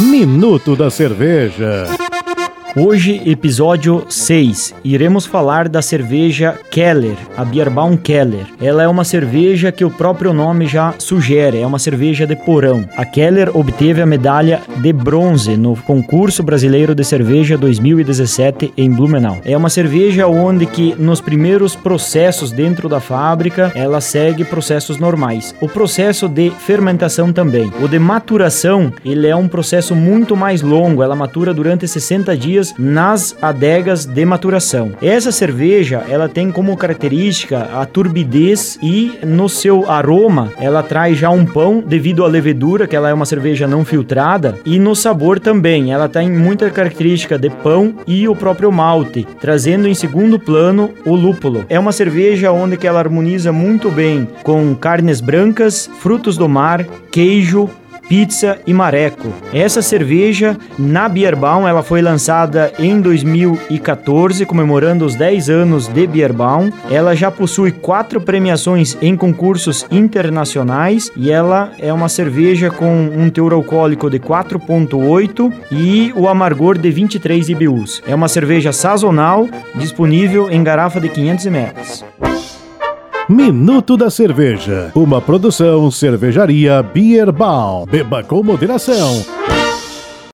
Minuto da Cerveja. Hoje, episódio 6, iremos falar da cerveja Keller, a Bierbaum Keller. Ela é uma cerveja que o próprio nome já sugere, é uma cerveja de porão. A Keller obteve a medalha de bronze no concurso brasileiro de cerveja 2017 em Blumenau. É uma cerveja onde que nos primeiros processos dentro da fábrica, ela segue processos normais. O processo de fermentação também. O de maturação, ele é um processo muito mais longo, ela matura durante 60 dias nas adegas de maturação. Essa cerveja, ela tem como característica a turbidez e no seu aroma, ela traz já um pão devido à levedura, que ela é uma cerveja não filtrada, e no sabor também, ela tem muita característica de pão e o próprio malte, trazendo em segundo plano o lúpulo. É uma cerveja onde que ela harmoniza muito bem com carnes brancas, frutos do mar, queijo, pizza e mareco. Essa cerveja na Bierbaum, ela foi lançada em 2014, comemorando os 10 anos de Bierbaum. Ela já possui quatro premiações em concursos internacionais e ela é uma cerveja com um teor alcoólico de 4.8 e o amargor de 23 IBUs. É uma cerveja sazonal, disponível em garrafa de 500 ml. Minuto da Cerveja, uma produção cervejaria Bierbal. Beba com moderação.